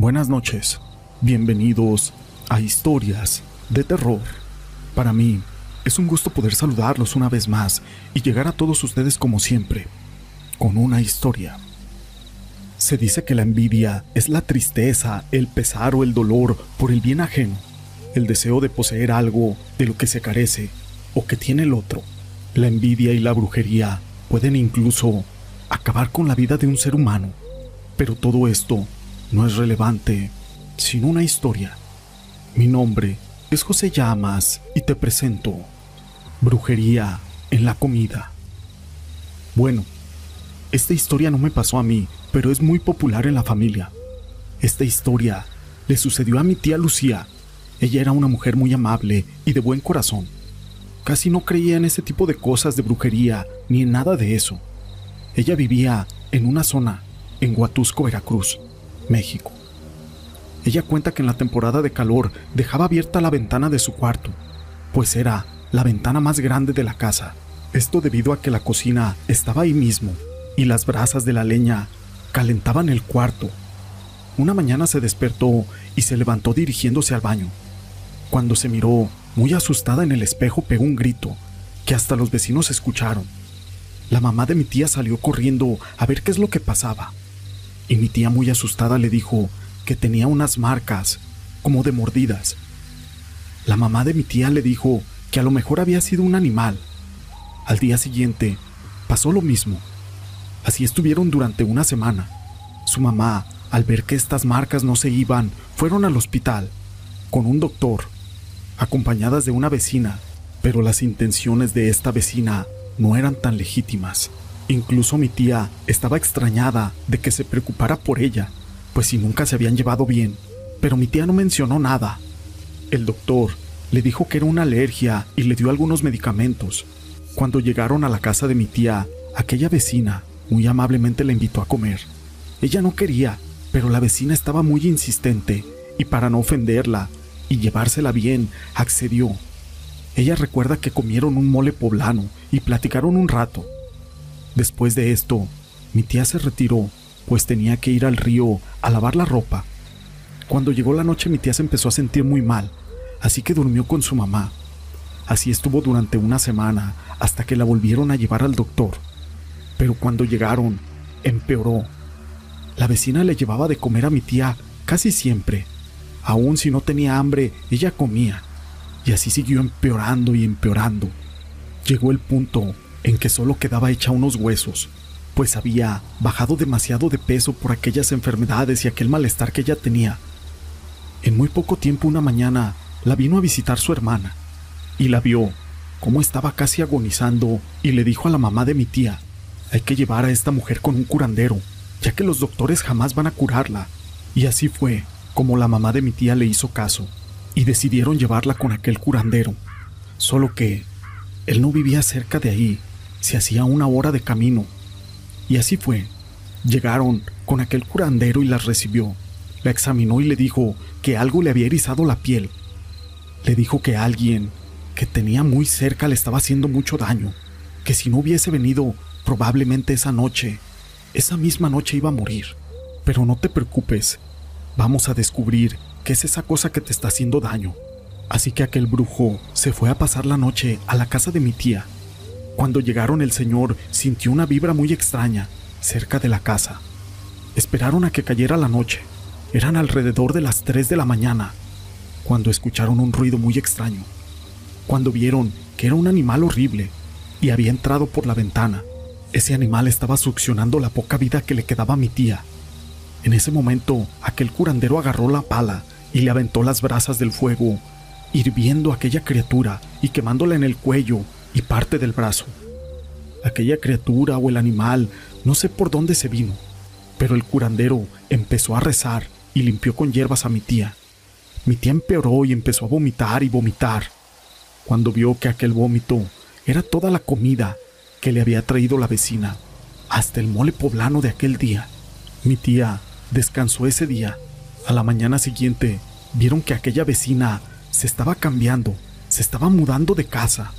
Buenas noches, bienvenidos a Historias de Terror. Para mí es un gusto poder saludarlos una vez más y llegar a todos ustedes como siempre, con una historia. Se dice que la envidia es la tristeza, el pesar o el dolor por el bien ajeno, el deseo de poseer algo de lo que se carece o que tiene el otro. La envidia y la brujería pueden incluso acabar con la vida de un ser humano, pero todo esto no es relevante sin una historia. Mi nombre es José Llamas y te presento Brujería en la comida. Bueno, esta historia no me pasó a mí, pero es muy popular en la familia. Esta historia le sucedió a mi tía Lucía. Ella era una mujer muy amable y de buen corazón. Casi no creía en ese tipo de cosas de brujería ni en nada de eso. Ella vivía en una zona en Huatusco, Veracruz. México. Ella cuenta que en la temporada de calor dejaba abierta la ventana de su cuarto, pues era la ventana más grande de la casa. Esto debido a que la cocina estaba ahí mismo y las brasas de la leña calentaban el cuarto. Una mañana se despertó y se levantó dirigiéndose al baño. Cuando se miró, muy asustada en el espejo, pegó un grito que hasta los vecinos escucharon. La mamá de mi tía salió corriendo a ver qué es lo que pasaba y mi tía muy asustada le dijo que tenía unas marcas, como de mordidas. La mamá de mi tía le dijo que a lo mejor había sido un animal. Al día siguiente pasó lo mismo. Así estuvieron durante una semana. Su mamá, al ver que estas marcas no se iban, fueron al hospital, con un doctor, acompañadas de una vecina, pero las intenciones de esta vecina no eran tan legítimas. Incluso mi tía estaba extrañada de que se preocupara por ella, pues si nunca se habían llevado bien. Pero mi tía no mencionó nada. El doctor le dijo que era una alergia y le dio algunos medicamentos. Cuando llegaron a la casa de mi tía, aquella vecina muy amablemente la invitó a comer. Ella no quería, pero la vecina estaba muy insistente y para no ofenderla y llevársela bien, accedió. Ella recuerda que comieron un mole poblano y platicaron un rato. Después de esto, mi tía se retiró, pues tenía que ir al río a lavar la ropa. Cuando llegó la noche mi tía se empezó a sentir muy mal, así que durmió con su mamá. Así estuvo durante una semana hasta que la volvieron a llevar al doctor. Pero cuando llegaron, empeoró. La vecina le llevaba de comer a mi tía casi siempre. Aun si no tenía hambre, ella comía. Y así siguió empeorando y empeorando. Llegó el punto en que solo quedaba hecha unos huesos, pues había bajado demasiado de peso por aquellas enfermedades y aquel malestar que ella tenía. En muy poco tiempo una mañana la vino a visitar su hermana y la vio cómo estaba casi agonizando y le dijo a la mamá de mi tía, hay que llevar a esta mujer con un curandero, ya que los doctores jamás van a curarla. Y así fue como la mamá de mi tía le hizo caso y decidieron llevarla con aquel curandero. Solo que él no vivía cerca de ahí se hacía una hora de camino. Y así fue. Llegaron con aquel curandero y las recibió. La examinó y le dijo que algo le había erizado la piel. Le dijo que alguien que tenía muy cerca le estaba haciendo mucho daño, que si no hubiese venido probablemente esa noche, esa misma noche iba a morir. Pero no te preocupes, vamos a descubrir qué es esa cosa que te está haciendo daño. Así que aquel brujo se fue a pasar la noche a la casa de mi tía cuando llegaron el señor sintió una vibra muy extraña cerca de la casa. Esperaron a que cayera la noche. Eran alrededor de las 3 de la mañana, cuando escucharon un ruido muy extraño. Cuando vieron que era un animal horrible y había entrado por la ventana. Ese animal estaba succionando la poca vida que le quedaba a mi tía. En ese momento, aquel curandero agarró la pala y le aventó las brasas del fuego, hirviendo a aquella criatura y quemándola en el cuello y parte del brazo. Aquella criatura o el animal, no sé por dónde se vino, pero el curandero empezó a rezar y limpió con hierbas a mi tía. Mi tía empeoró y empezó a vomitar y vomitar. Cuando vio que aquel vómito era toda la comida que le había traído la vecina, hasta el mole poblano de aquel día, mi tía descansó ese día. A la mañana siguiente vieron que aquella vecina se estaba cambiando, se estaba mudando de casa.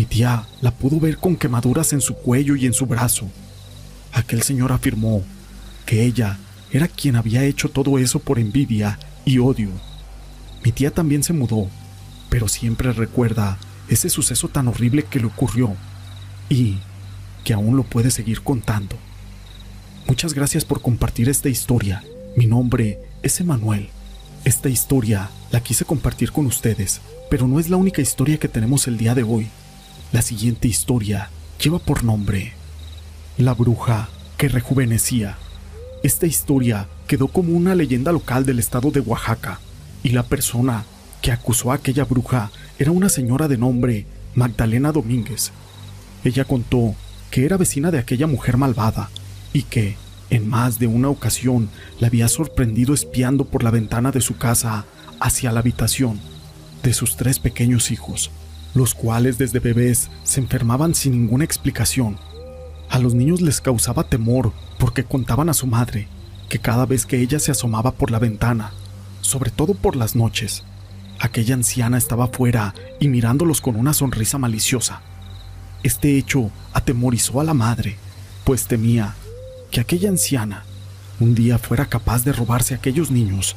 Mi tía la pudo ver con quemaduras en su cuello y en su brazo. Aquel señor afirmó que ella era quien había hecho todo eso por envidia y odio. Mi tía también se mudó, pero siempre recuerda ese suceso tan horrible que le ocurrió y que aún lo puede seguir contando. Muchas gracias por compartir esta historia. Mi nombre es Emanuel. Esta historia la quise compartir con ustedes, pero no es la única historia que tenemos el día de hoy. La siguiente historia lleva por nombre La bruja que rejuvenecía. Esta historia quedó como una leyenda local del estado de Oaxaca, y la persona que acusó a aquella bruja era una señora de nombre Magdalena Domínguez. Ella contó que era vecina de aquella mujer malvada y que, en más de una ocasión, la había sorprendido espiando por la ventana de su casa hacia la habitación de sus tres pequeños hijos, los cuales desde bebés se enfermaban sin ninguna explicación. A los niños les causaba temor porque contaban a su madre que cada vez que ella se asomaba por la ventana, sobre todo por las noches, aquella anciana estaba fuera y mirándolos con una sonrisa maliciosa. Este hecho atemorizó a la madre, pues temía que aquella anciana un día fuera capaz de robarse a aquellos niños.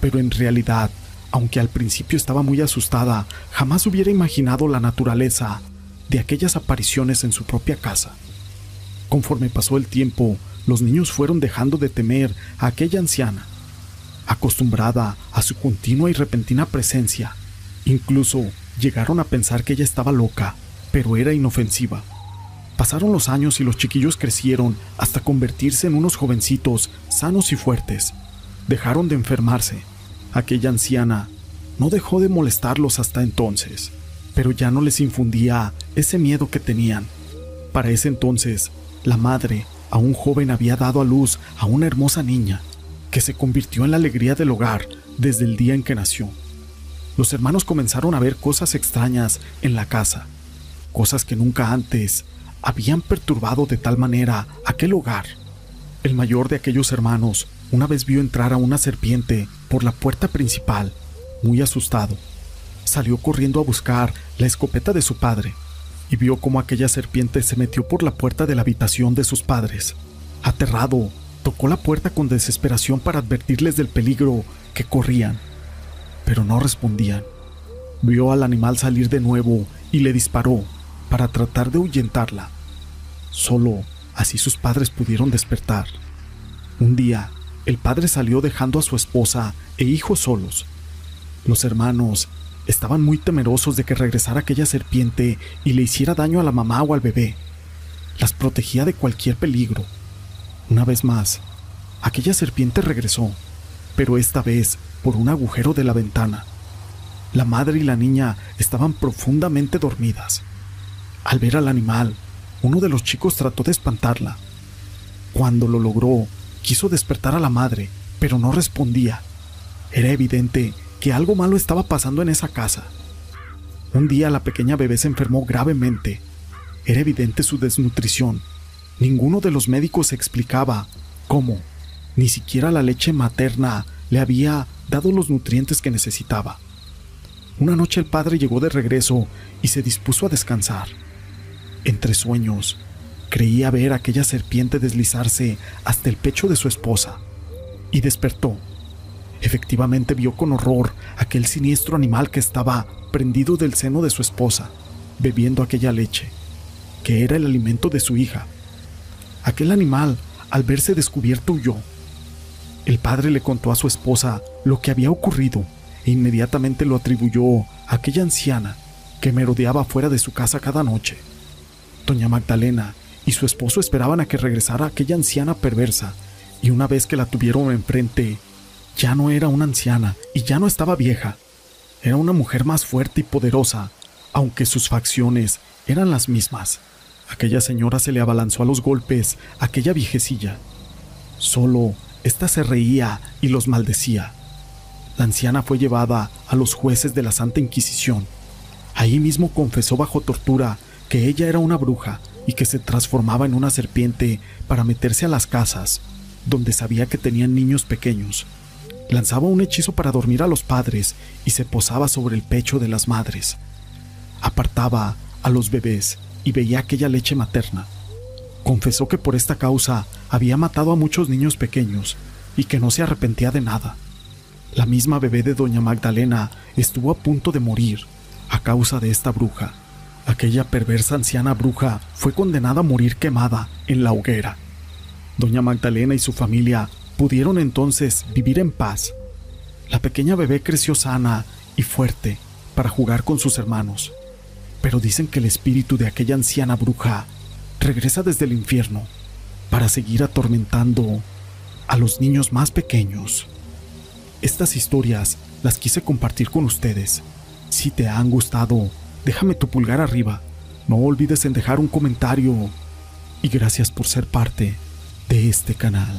Pero en realidad, aunque al principio estaba muy asustada, jamás hubiera imaginado la naturaleza de aquellas apariciones en su propia casa. Conforme pasó el tiempo, los niños fueron dejando de temer a aquella anciana, acostumbrada a su continua y repentina presencia. Incluso llegaron a pensar que ella estaba loca pero era inofensiva. Pasaron los años y los chiquillos crecieron hasta convertirse en unos jovencitos sanos y fuertes. Dejaron de enfermarse. Aquella anciana no dejó de molestarlos hasta entonces, pero ya no les infundía ese miedo que tenían. Para ese entonces, la madre, a un joven, había dado a luz a una hermosa niña, que se convirtió en la alegría del hogar desde el día en que nació. Los hermanos comenzaron a ver cosas extrañas en la casa cosas que nunca antes habían perturbado de tal manera aquel hogar. El mayor de aquellos hermanos una vez vio entrar a una serpiente por la puerta principal, muy asustado. Salió corriendo a buscar la escopeta de su padre y vio cómo aquella serpiente se metió por la puerta de la habitación de sus padres. Aterrado, tocó la puerta con desesperación para advertirles del peligro que corrían, pero no respondían. Vio al animal salir de nuevo y le disparó, para tratar de ahuyentarla. Solo así sus padres pudieron despertar. Un día, el padre salió dejando a su esposa e hijos solos. Los hermanos estaban muy temerosos de que regresara aquella serpiente y le hiciera daño a la mamá o al bebé. Las protegía de cualquier peligro. Una vez más, aquella serpiente regresó, pero esta vez por un agujero de la ventana. La madre y la niña estaban profundamente dormidas. Al ver al animal, uno de los chicos trató de espantarla. Cuando lo logró, quiso despertar a la madre, pero no respondía. Era evidente que algo malo estaba pasando en esa casa. Un día la pequeña bebé se enfermó gravemente. Era evidente su desnutrición. Ninguno de los médicos explicaba cómo. Ni siquiera la leche materna le había dado los nutrientes que necesitaba. Una noche el padre llegó de regreso y se dispuso a descansar. Entre sueños, creía ver aquella serpiente deslizarse hasta el pecho de su esposa y despertó. Efectivamente vio con horror aquel siniestro animal que estaba prendido del seno de su esposa, bebiendo aquella leche, que era el alimento de su hija. Aquel animal, al verse descubierto, huyó. El padre le contó a su esposa lo que había ocurrido e inmediatamente lo atribuyó a aquella anciana que merodeaba fuera de su casa cada noche. Doña Magdalena y su esposo esperaban a que regresara aquella anciana perversa, y una vez que la tuvieron enfrente, ya no era una anciana y ya no estaba vieja. Era una mujer más fuerte y poderosa, aunque sus facciones eran las mismas. Aquella señora se le abalanzó a los golpes aquella viejecilla. Solo ésta se reía y los maldecía. La anciana fue llevada a los jueces de la Santa Inquisición. Ahí mismo confesó bajo tortura que ella era una bruja y que se transformaba en una serpiente para meterse a las casas, donde sabía que tenían niños pequeños. Lanzaba un hechizo para dormir a los padres y se posaba sobre el pecho de las madres. Apartaba a los bebés y veía aquella leche materna. Confesó que por esta causa había matado a muchos niños pequeños y que no se arrepentía de nada. La misma bebé de doña Magdalena estuvo a punto de morir a causa de esta bruja. Aquella perversa anciana bruja fue condenada a morir quemada en la hoguera. Doña Magdalena y su familia pudieron entonces vivir en paz. La pequeña bebé creció sana y fuerte para jugar con sus hermanos, pero dicen que el espíritu de aquella anciana bruja regresa desde el infierno para seguir atormentando a los niños más pequeños. Estas historias las quise compartir con ustedes. Si te han gustado, déjame tu pulgar arriba. No olvides en dejar un comentario. Y gracias por ser parte de este canal.